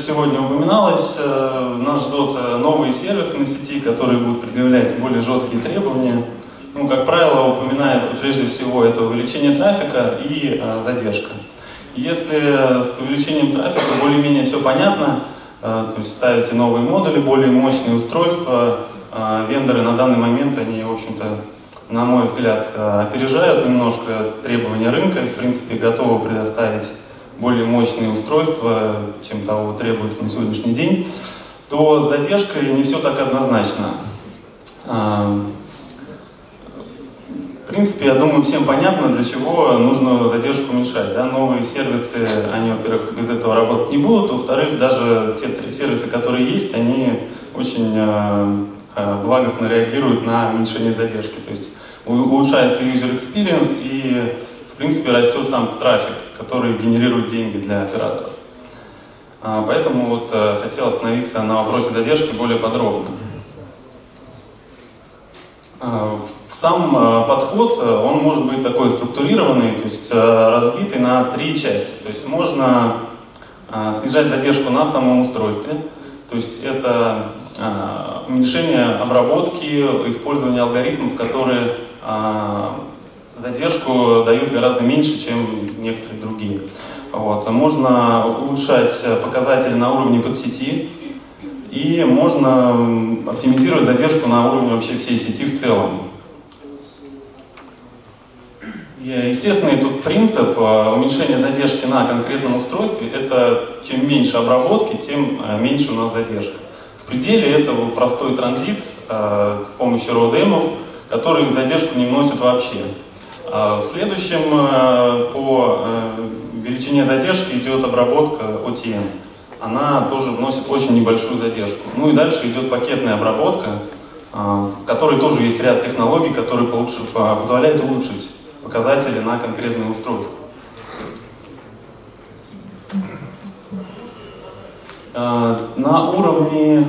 сегодня упоминалось, э, нас ждут э, новые сервисы на сети, которые будут предъявлять более жесткие требования. Ну, как правило, упоминается прежде всего это увеличение трафика и э, задержка. Если с увеличением трафика более-менее все понятно, то есть ставите новые модули, более мощные устройства, вендоры на данный момент, они, в общем-то, на мой взгляд, опережают немножко требования рынка в принципе, готовы предоставить более мощные устройства, чем того требуется на сегодняшний день, то с задержкой не все так однозначно. А, в принципе, я думаю, всем понятно, для чего нужно задержку уменьшать. Да? Новые сервисы, они, во-первых, без этого работать не будут, во-вторых, даже те сервисы, которые есть, они очень э, благостно реагируют на уменьшение задержки. То есть улучшается user experience и, в принципе, растет сам трафик которые генерируют деньги для операторов. А, поэтому вот э, хотел остановиться на вопросе задержки более подробно. А, сам э, подход, э, он может быть такой структурированный, то есть разбитый на три части. То есть можно снижать задержку на самом устройстве, то есть это уменьшение обработки, использование алгоритмов, которые задержку дают гораздо меньше, чем некоторые другие. Вот. Можно улучшать показатели на уровне подсети, и можно оптимизировать задержку на уровне вообще всей сети в целом. Естественный тут принцип э, уменьшения задержки на конкретном устройстве – это чем меньше обработки, тем э, меньше у нас задержка. В пределе этого простой транзит э, с помощью RODM, который задержку не вносит вообще. А в следующем э, по э, величине задержки идет обработка OTM. Она тоже вносит очень небольшую задержку. Ну и дальше идет пакетная обработка, а, в которой тоже есть ряд технологий, которые позволяют улучшить показатели на конкретное устройство. А, на уровне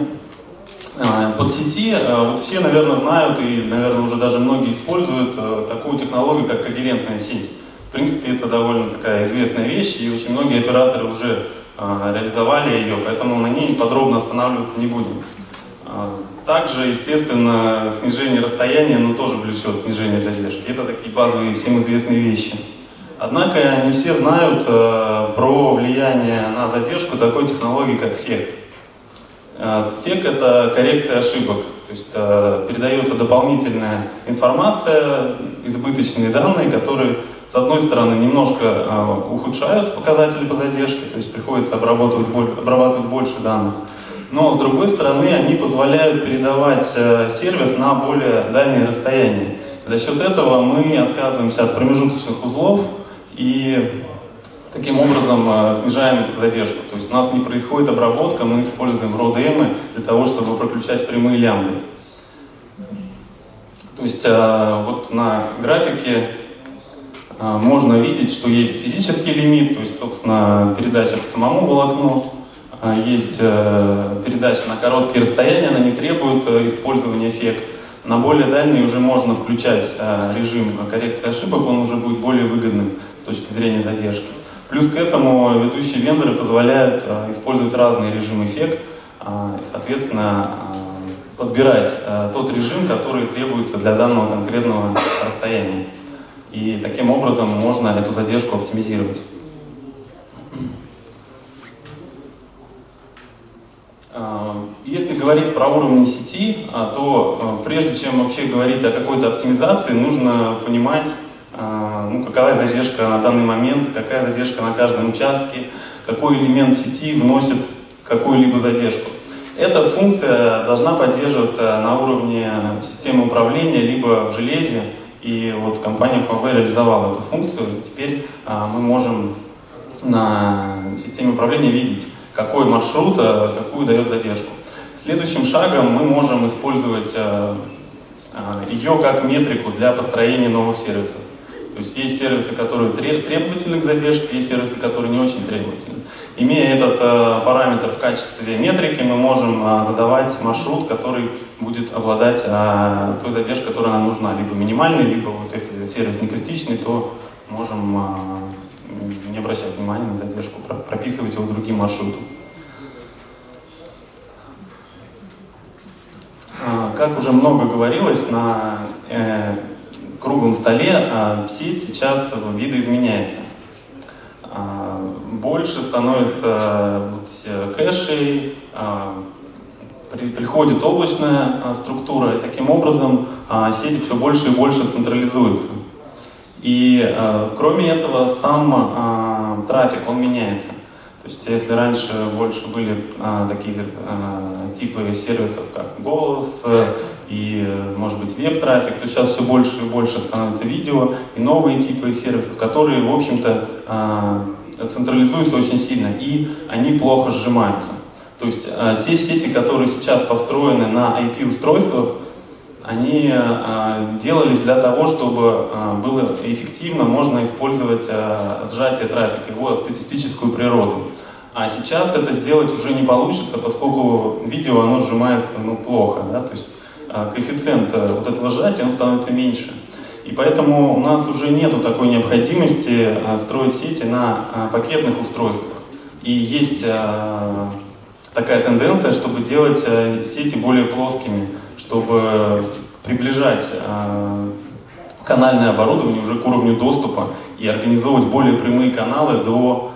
а, под сети, а, вот все, наверное, знают и, наверное, уже даже многие используют а, такую технологию, как когерентная сеть. В принципе, это довольно такая известная вещь, и очень многие операторы уже реализовали ее, поэтому на ней подробно останавливаться не будем. Также, естественно, снижение расстояния, но тоже влечет снижение задержки. Это такие базовые всем известные вещи. Однако не все знают про влияние на задержку такой технологии, как FEC. Э, фек – это коррекция ошибок, то есть э, передается дополнительная информация, избыточные данные, которые, с одной стороны, немножко э, ухудшают показатели по задержке, то есть приходится обрабатывать, обрабатывать больше данных, но, с другой стороны, они позволяют передавать сервис на более дальние расстояния. За счет этого мы отказываемся от промежуточных узлов и Таким образом э, снижаем задержку. То есть у нас не происходит обработка, мы используем RODM для того, чтобы проключать прямые лямбды. То есть э, вот на графике э, можно видеть, что есть физический лимит, то есть, собственно, передача по самому волокну, есть передача на короткие расстояния, она не требует использования фек. На более дальние уже можно включать режим коррекции ошибок, он уже будет более выгодным с точки зрения задержки. Плюс к этому ведущие вендоры позволяют э, использовать разные режимы FEC, э, соответственно, э, подбирать тот режим, который требуется для данного конкретного расстояния. И таким образом можно эту задержку оптимизировать. Если говорить про уровни сети, то прежде чем вообще говорить о какой-то оптимизации, нужно понимать, ну, какая задержка на данный момент, какая задержка на каждом участке, какой элемент сети вносит какую-либо задержку. Эта функция должна поддерживаться на уровне системы управления, либо в железе, и вот компания Huawei реализовала эту функцию, теперь а, мы можем на системе управления видеть, какой маршрут, а, какую дает задержку. Следующим шагом мы можем использовать а, а, ее как метрику для построения новых сервисов есть есть сервисы, которые требовательны к задержке, есть сервисы, которые не очень требовательны. Имея этот э, параметр в качестве метрики, мы можем э, задавать маршрут, который будет обладать э, той задержкой, которая нам нужна, либо минимальной, либо вот, если сервис не критичный, то можем э, не обращать внимания на задержку, прописывать его другим маршрутом. Э, как уже много говорилось, на э, круглом столе сеть сейчас видоизменяется. Больше становится кэшей, приходит облачная структура, и таким образом сеть все больше и больше централизуется. И кроме этого, сам трафик, он меняется. То есть если раньше больше были а, такие а, типы сервисов, как голос и, может быть, веб-трафик, то сейчас все больше и больше становится видео и новые типы сервисов, которые, в общем-то, а, централизуются очень сильно и они плохо сжимаются. То есть а, те сети, которые сейчас построены на IP-устройствах, они а, делались для того, чтобы было эффективно можно использовать сжатие трафика, его статистическую природу. А сейчас это сделать уже не получится, поскольку видео оно сжимается ну, плохо, да? то есть коэффициент вот этого сжатия он становится меньше. И поэтому у нас уже нету такой необходимости строить сети на пакетных устройствах. И есть такая тенденция, чтобы делать сети более плоскими чтобы приближать канальное оборудование уже к уровню доступа и организовывать более прямые каналы до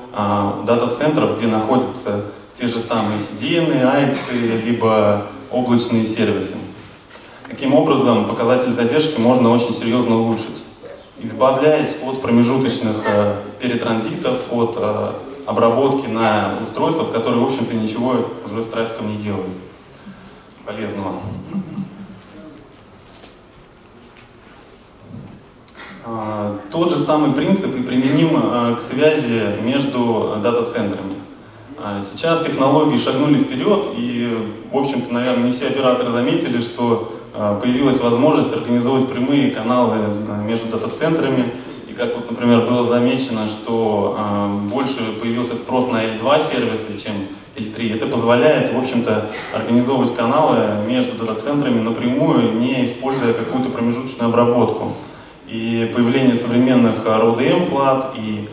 дата-центров, где находятся те же самые CDN, AIX, либо облачные сервисы. Таким образом, показатель задержки можно очень серьезно улучшить, избавляясь от промежуточных э, перетранзитов, от э, обработки на устройствах, которые, в общем-то, ничего уже с трафиком не делают полезного. А, тот же самый принцип и применим а, к связи между дата-центрами. А, сейчас технологии шагнули вперед, и, в общем-то, наверное, не все операторы заметили, что появилась возможность организовать прямые каналы между дата-центрами. И как, вот, например, было замечено, что больше появился спрос на L2 сервисы, чем L3. Это позволяет, в общем-то, организовывать каналы между дата-центрами напрямую, не используя какую-то промежуточную обработку. И появление современных RODM плат и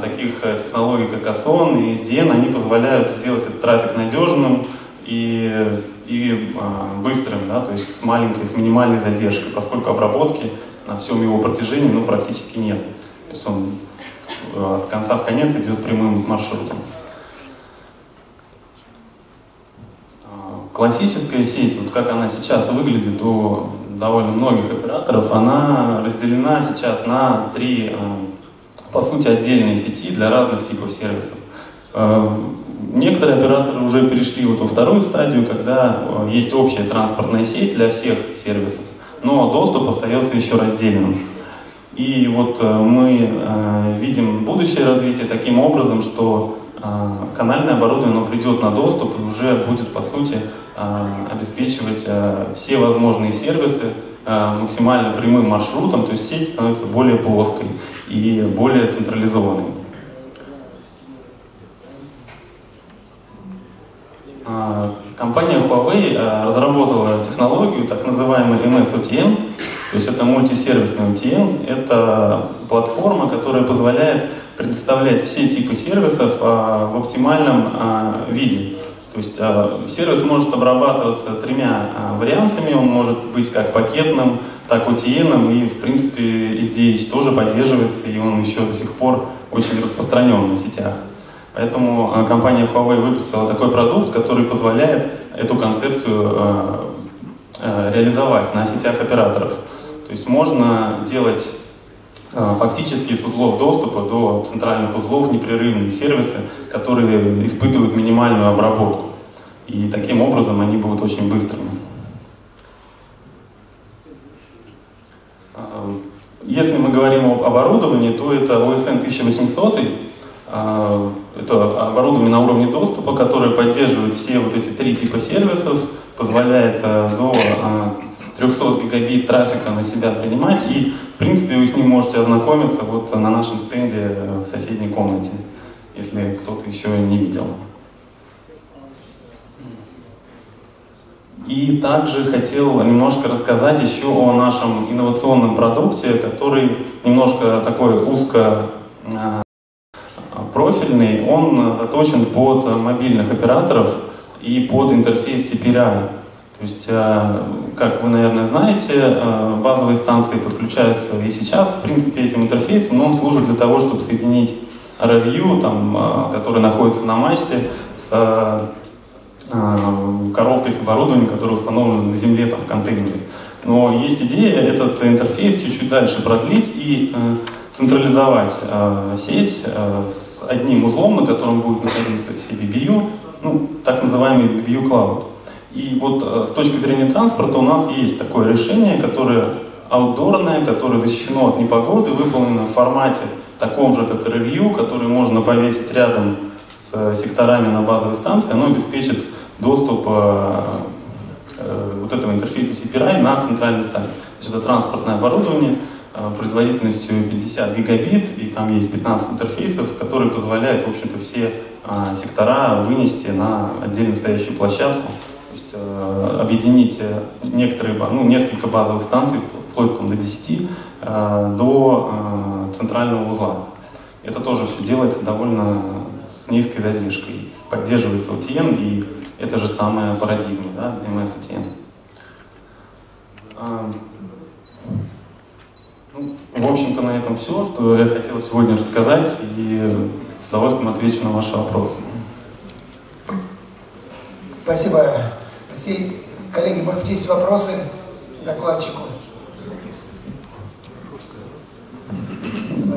таких технологий, как ASON и SDN, они позволяют сделать этот трафик надежным и, и а, быстрым, да, то есть с маленькой, с минимальной задержкой, поскольку обработки на всем его протяжении ну, практически нет. То есть он от конца в конец идет прямым маршрутом. Классическая сеть, вот как она сейчас выглядит у довольно многих операторов, она разделена сейчас на три, э, по сути, отдельные сети для разных типов сервисов. Э, некоторые операторы уже перешли вот во вторую стадию, когда э, есть общая транспортная сеть для всех сервисов, но доступ остается еще раздельным. И вот мы видим будущее развитие таким образом, что канальное оборудование оно придет на доступ и уже будет, по сути, обеспечивать все возможные сервисы максимально прямым маршрутом, то есть сеть становится более плоской и более централизованной. Компания Huawei разработала технологию, так называемый MS-OTN, то есть это мультисервисный OTN, это платформа, которая позволяет предоставлять все типы сервисов в оптимальном виде. То есть э, сервис может обрабатываться тремя э, вариантами, он может быть как пакетным, так OTN, и в принципе SDH тоже поддерживается, и он еще до сих пор очень распространен на сетях. Поэтому э, компания Huawei выпустила такой продукт, который позволяет эту концепцию э, э, реализовать на сетях операторов. То есть можно делать фактически с узлов доступа до центральных узлов непрерывные сервисы, которые испытывают минимальную обработку. И таким образом они будут очень быстрыми. Если мы говорим об оборудовании, то это OSN 1800. Это оборудование на уровне доступа, которое поддерживает все вот эти три типа сервисов, позволяет а, до 300 гигабит трафика на себя принимать. И, в принципе, вы с ним можете ознакомиться вот на нашем стенде в соседней комнате если кто-то еще не видел. И также хотел немножко рассказать еще о нашем инновационном продукте, который немножко такой узко профильный, он заточен под мобильных операторов и под интерфейс CPRI. То есть, как вы, наверное, знаете, базовые станции подключаются и сейчас, в принципе, этим интерфейсом, но он служит для того, чтобы соединить RVU, там, который находится на мачте, с коробкой с оборудованием, которое установлено на земле там, в контейнере. Но есть идея этот интерфейс чуть-чуть дальше продлить и э, централизовать э, сеть э, одним узлом, на котором будет находиться все BBU, ну, так называемый BBU Cloud. И вот э, с точки зрения транспорта у нас есть такое решение, которое аутдорное, которое защищено от непогоды, выполнено в формате таком же, как RVU, который можно повесить рядом с э, секторами на базовой станции, оно обеспечит доступ э, вот этого интерфейса CPRI на центральный сайт. То есть это транспортное оборудование производительностью 50 гигабит, и там есть 15 интерфейсов, которые позволяют, в общем-то, все э, сектора вынести на отдельно стоящую площадку, то есть объединить некоторые, ну, несколько базовых станций, вплоть там, до 10, до центрального узла. Это тоже все делается довольно с низкой задержкой. Поддерживается OTN и это же самая парадигма, да, MSTM. В общем-то, на этом все, что я хотел сегодня рассказать, и с удовольствием отвечу на ваши вопросы. Спасибо, Алексей. Коллеги, может быть, есть вопросы докладчику?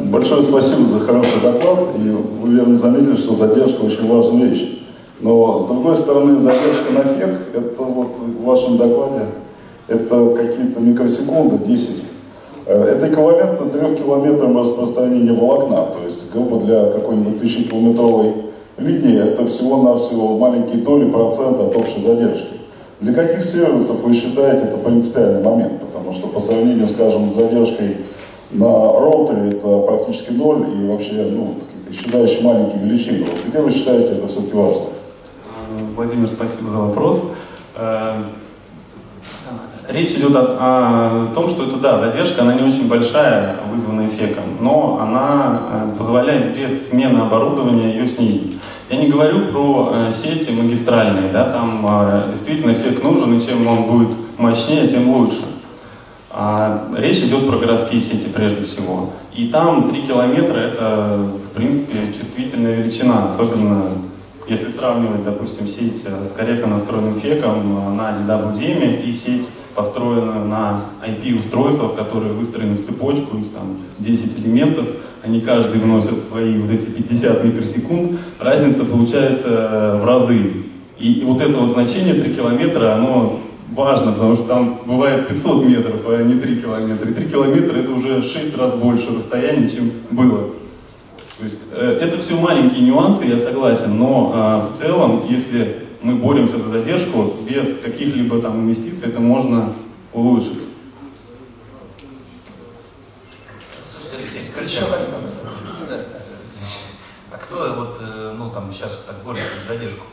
Большое спасибо за хороший доклад, и вы верно заметили, что задержка очень важная вещь. Но, с другой стороны, задержка на фек, это вот в вашем докладе, это какие-то микросекунды, 10. Э, это эквивалентно 3 километрам распространения волокна. То есть, грубо для какой-нибудь тысячекилометровой линии, это всего-навсего маленькие доли процента от общей задержки. Для каких сервисов вы считаете это принципиальный момент? Потому что по сравнению, скажем, с задержкой на роутере это практически ноль и вообще ну, какие-то исчезающие маленькие величины. Вот где вы считаете это все-таки важно? Владимир, спасибо за вопрос. Э, речь идет о, о том, что это, да, задержка, она не очень большая, вызванная эффектом, но она э, позволяет без смены оборудования ее снизить. Я не говорю про э, сети магистральные, да, там действительно эффект нужен, и чем он будет мощнее, тем лучше. А речь идет про городские сети прежде всего. И там 3 километра это, в принципе, чувствительная величина, особенно если сравнивать, допустим, сеть с корректно настроенным феком на DWDM и сеть, построенную на IP-устройствах, которые выстроены в цепочку, их там 10 элементов, они каждый вносят свои вот эти 50 микросекунд, разница получается в разы. И, и вот это вот значение 3 километра, оно важно, потому что там бывает 500 метров, а не 3 километра. И 3 километра это уже 6 раз больше расстояния, чем было. То есть э, это все маленькие нюансы, я согласен, но э, в целом, если мы боремся за задержку, без каких-либо там инвестиций это можно улучшить. Слушайте, Алексей, скажите, а кто вот, э, ну там сейчас так борется за задержку?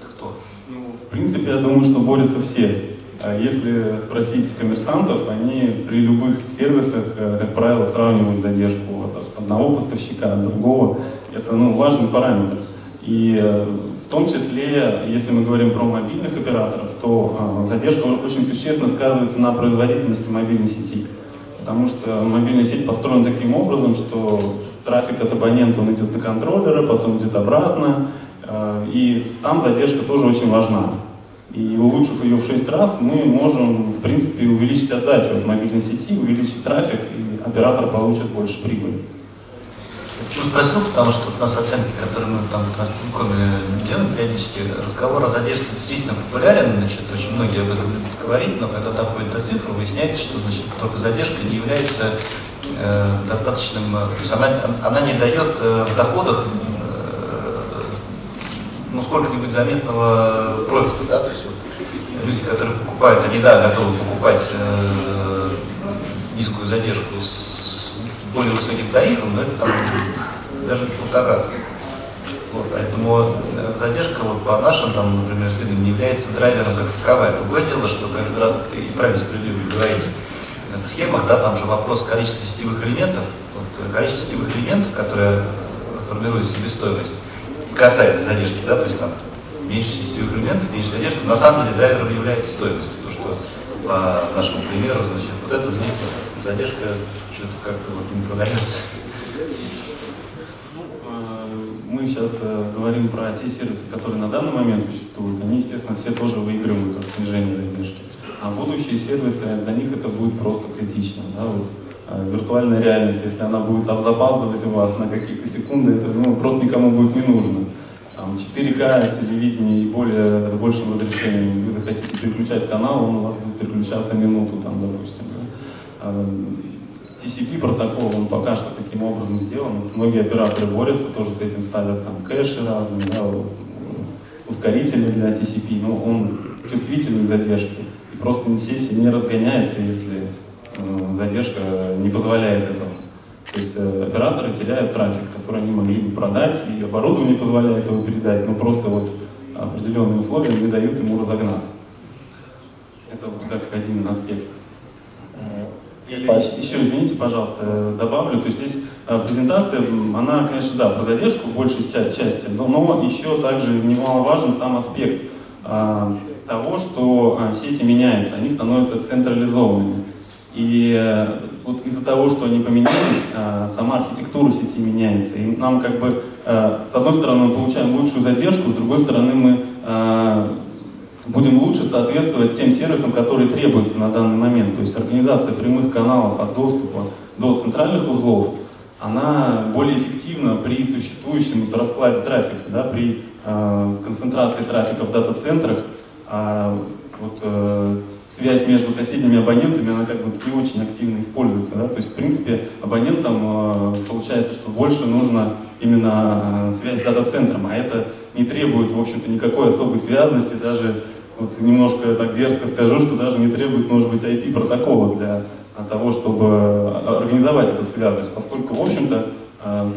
Это кто? Ну, в принципе, я думаю, что борются все. А если спросить коммерсантов, они при любых сервисах, э, как правило, сравнивают задержку от одного поставщика, от другого. Это ну, важный параметр. И э, в том числе, если мы говорим про мобильных операторов, то э, задержка очень существенно сказывается на производительности мобильной сети. Потому что мобильная сеть построена таким образом, что трафик от абонента он идет на контроллеры, потом идет обратно, и там задержка тоже очень важна. И улучшив ее в 6 раз, мы можем, в принципе, увеличить отдачу от мобильной сети, увеличить трафик, и оператор получит больше прибыли. Почему спросил, потому что у нас оценки, которые мы там в Транстелекоме делаем периодически, разговор о задержке действительно популярен, значит, очень многие об этом любят говорить, но когда доходит до цифр, выясняется, что значит, только задержка не является э, достаточным, то есть она, она не дает э, в доходах ну, сколько-нибудь заметного профита, да, то есть люди, которые покупают, они, да, готовы покупать э, низкую задержку с более высоким тарифом, но это там даже полтора раза. Вот, поэтому э, задержка вот, по нашим, там, например, исследованиям не является драйвером как таковая. Другое дело, что когда, и правильно справедливо говорите, в схемах, да, там же вопрос количества сетевых элементов, вот, количество сетевых элементов, которые формируют себестоимость, касается задержки, да, то есть там меньше сетевых элементов, меньше задержки. На самом деле драйвером является стоимость. То, что по нашему примеру, значит, вот эта задержка что-то как-то вот не продается. Ну, э, мы сейчас э, говорим про те сервисы, которые на данный момент существуют. Они, естественно, все тоже выигрывают от снижения задержки. А будущие сервисы, для них это будет просто критично. Да? Вот, э, виртуальная реальность, если она будет запаздывать у вас на какие-то секунды, это ну, просто никому будет не нужно там, 4К телевидение и более, с большим разрешением, вы захотите переключать канал, он у вас будет переключаться минуту, там, допустим. TCP протокол, он пока что таким образом сделан. Многие операторы борются, тоже с этим ставят там кэши разные, да, ускорители для TCP, но он чувствительный к задержке. И просто сессия не разгоняется, если э, задержка не позволяет этого. То есть э, операторы теряют трафик, который они могли бы продать, и оборудование позволяет его передать, но просто вот определенные условия не дают ему разогнаться. Это вот как один аспект. Или еще, извините, пожалуйста, добавлю, то есть здесь э, презентация, она, конечно, да, про задержку в большей части, но, но еще также немаловажен сам аспект а, того, что а, сети меняются, они становятся централизованными. И э, вот из-за того, что они поменялись, э, сама архитектура сети меняется. И нам как бы, э, с одной стороны, мы получаем лучшую задержку, с другой стороны, мы будем лучше соответствовать тем сервисам, которые требуются на данный момент. То есть организация прямых каналов от доступа до центральных узлов, она более эффективна при существующем раскладе трафика, да, при концентрации трафика в дата-центрах. А вот, связь между соседними абонентами, она как бы не очень активно используется. Да? То есть, в принципе, абонентам э, получается, что больше нужно именно э, связь с дата-центром, а это не требует, в общем-то, никакой особой связности, даже вот немножко так дерзко скажу, что даже не требует, может быть, IP-протокола для того, чтобы э, организовать эту связность, поскольку, в общем-то,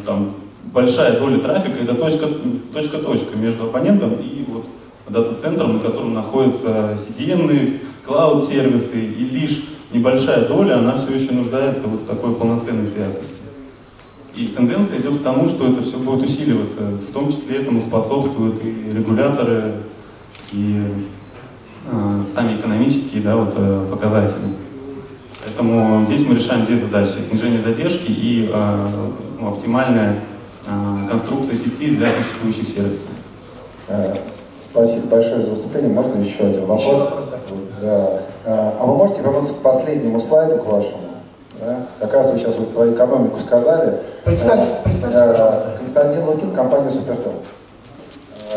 там большая доля трафика это точка-точка точка между абонентом и вот дата-центром, на котором находятся CDN, клауд-сервисы, и лишь небольшая доля, она все еще нуждается вот в такой полноценной связности. И тенденция идет к тому, что это все будет усиливаться. В том числе этому способствуют и регуляторы, и э, сами экономические да, вот, э, показатели. Поэтому здесь мы решаем две задачи. Снижение задержки и э, ну, оптимальная э, конструкция сети для существующих сервисов. Спасибо большое за выступление. Можно еще один вопрос? Еще вопрос да. А, а вы можете вернуться к последнему слайду, к вашему? Да? Как раз вы сейчас вот про экономику сказали. Представьте, представьте пожалуйста. Константин Лукин, компания Супертел.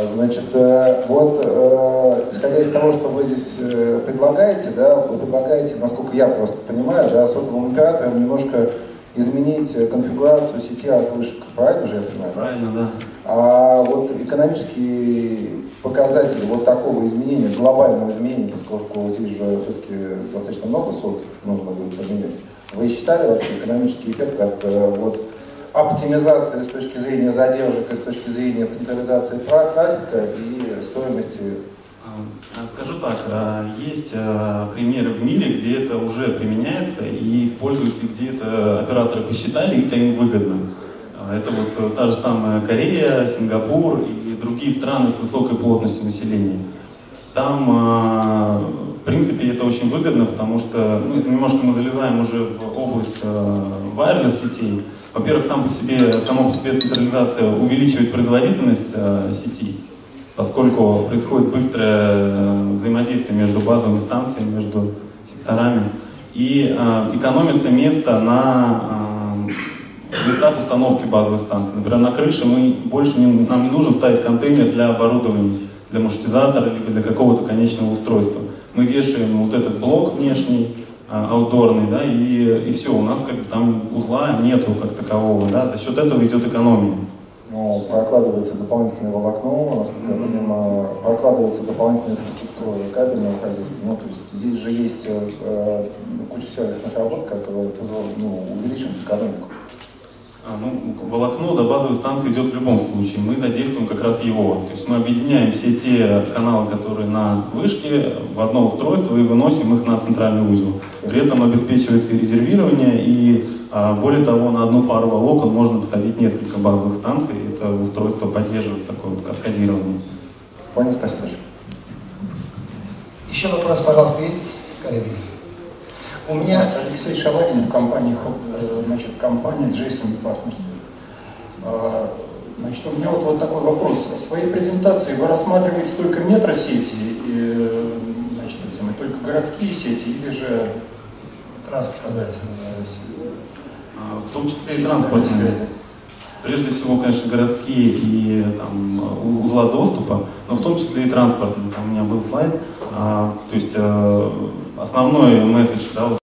Значит, э, вот, э, исходя из того, что вы здесь э, предлагаете, да, вы предлагаете, насколько я просто понимаю, да, сотовым операторам немножко изменить конфигурацию сети от вышек. Правильно же я понимаю? Правильно, да. А вот экономические показатели вот такого изменения, глобального изменения, поскольку здесь же все-таки достаточно много сот нужно будет поменять, вы считали вообще экономический эффект от вот, оптимизации с точки зрения задержек и с точки зрения централизации трафика и стоимости а, Скажу так, есть э, примеры в мире, где это уже применяется и используется, где это операторы посчитали, и это им выгодно. А, это вот э, та же самая Корея, Сингапур и другие страны с высокой плотностью населения. Там, а, в принципе, это очень выгодно, потому что ну, это немножко мы залезаем уже в область э, wireless сетей. Во-первых, сам по себе, само по себе централизация увеличивает производительность э, сети, поскольку происходит быстрое взаимодействие между базовыми станциями, между секторами. И экономится место на местах установки базовой станции. Например, на крыше мы больше не, нам не нужно ставить контейнер для оборудования, для маршрутизатора, либо для какого-то конечного устройства. Мы вешаем вот этот блок внешний, аутдорный, да, и, и все, у нас как бы там узла нету как такового, да, за счет этого идет экономия. Ну, прокладывается дополнительное волокно, насколько я понимаю, прокладывается дополнительная инфраструктура кабельного хозяйства. Ну, то есть здесь же есть э, э куча сервисных работ, которые ну, увеличивают экономику. А, ну, волокно до базовой станции идет в любом случае. Мы задействуем как раз его. То есть мы объединяем все те каналы, которые на вышке, в одно устройство и выносим их на центральный узел. При этом обеспечивается и резервирование, и а, более того, на одну пару волокон можно посадить несколько базовых станций. Это устройство поддерживает такое вот каскадирование. Понял, спасибо большое. Еще вопрос, пожалуйста, есть, коллеги? У меня... Алексей Шаварин в компании, значит, компания Jason Partners. А, Значит, у меня вот, вот такой вопрос. В своей презентации вы рассматриваете только метросети, и, значит, только городские сети, или же транспортные, а, в том числе и транспортные. Прежде всего, конечно, городские и там, узла доступа, но в том числе и транспортные. Там у меня был слайд. А, то есть основной месседж да, вот,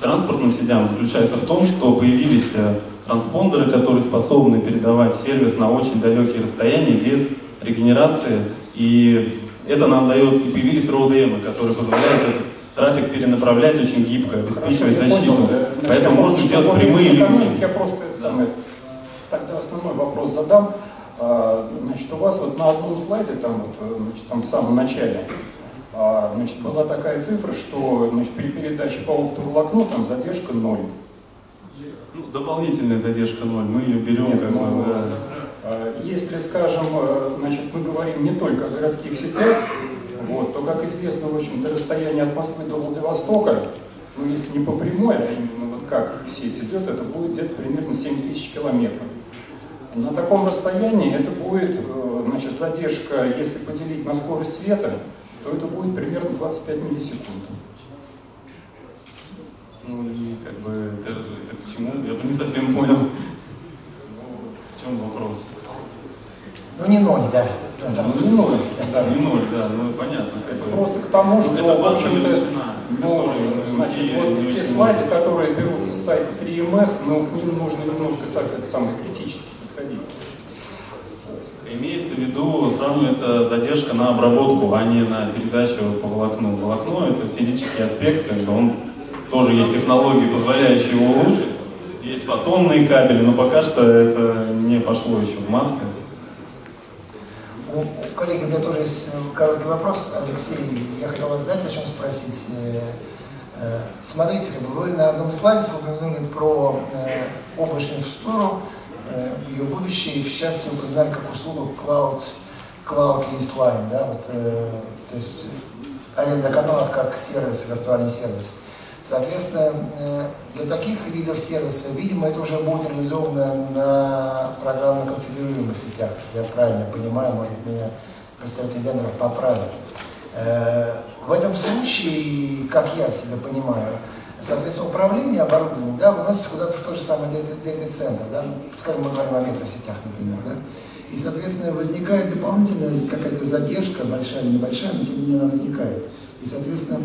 транспортным сетям заключается в том, что появились э, транспондеры, которые способны передавать сервис на очень далекие расстояния без регенерации. И это нам дает, и появились ROADM, которые позволяют этот трафик перенаправлять очень гибко, обеспечивать Хорошо, защиту. Понял, Поэтому можно сделать прямые линии. Я просто да. тогда основной вопрос задам. А, значит, у вас вот на одном слайде, там, вот, значит, там в самом начале, значит, была такая цифра, что значит, при передаче по там задержка ноль. Ну, дополнительная задержка ноль, мы ее берем Нет, как ну, да. А, если, скажем, э, значит, мы говорим не только о городских сетях, вот, то, как известно, в общем-то, расстояние от Москвы до Владивостока, ну, если не по прямой, а именно вот как сеть идет, это будет где-то примерно 7 тысяч километров. На таком расстоянии это будет, э, значит, задержка, если поделить на скорость света, то это будет примерно 25 миллисекунд. Ну и как бы это, это к чему? Я бы не совсем понял. В чем вопрос? Ну не ноль, да. Ну, не ноль, да, не ноль, да, ну понятно. Бы. Просто к тому, ну, что это в общем-то, ну, значит, вот те слайды, которые берутся с сайта 3ms, но к ним нужно немножко так это самое критически подходить. Имеется в виду, сравнивается задержка на обработку, а не на передачу по волокну. Волокно – это физический аспект, как бы он тоже есть технологии, позволяющие его улучшить. Есть фотонные кабели, но пока что это не пошло еще в массы. Коллеги, у меня тоже есть э, короткий вопрос. Алексей, я хотел вас знать, о чем спросить. Э, э, смотрите, как бы вы на одном слайде упомянули про облачную инфраструктуру, ее будущее, в частности упоминали как услугу Cloud, Cloud List Line, да, вот, то есть аренда каналов как сервис, виртуальный сервис. Соответственно, э, для таких видов сервиса, видимо, это уже будет реализовано на программно конфигурируемых сетях, если я правильно понимаю, может меня представители вендоров поправят. Э, в этом случае, как я себя понимаю, соответственно, управление оборудованием да, выносится куда-то в то же самое дата-центр, да, скажем, мы говорим о метросетях, например, да, и, соответственно, возникает дополнительная какая-то задержка, большая или небольшая, но тем не менее она возникает. И, соответственно,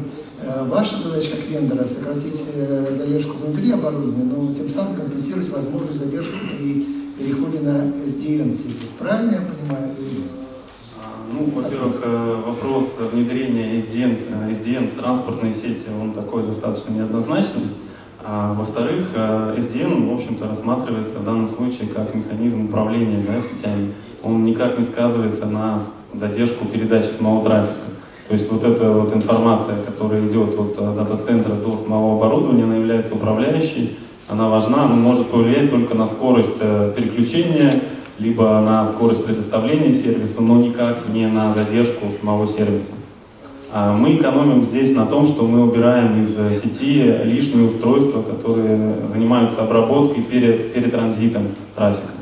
Э, ваша задача как вендора сократить э, задержку внутри оборудования, но тем самым компенсировать возможную задержку при переходе на SDN сети. Правильно я понимаю а, Ну, во-первых, э, вопрос внедрения SDN, SDN в транспортные сети, он такой достаточно неоднозначный. А, во-вторых, SDN, в общем-то, рассматривается в данном случае как механизм управления да, сетями. Он никак не сказывается на задержку передачи самого трафика. То есть вот эта вот информация, которая идет от э, дата-центра до самого оборудования, она является управляющей, она важна, она может повлиять только на скорость э, переключения, либо на скорость предоставления сервиса, но никак не на задержку самого сервиса. А мы экономим здесь на том, что мы убираем из сети лишние устройства, которые занимаются обработкой перед, перед транзитом трафика.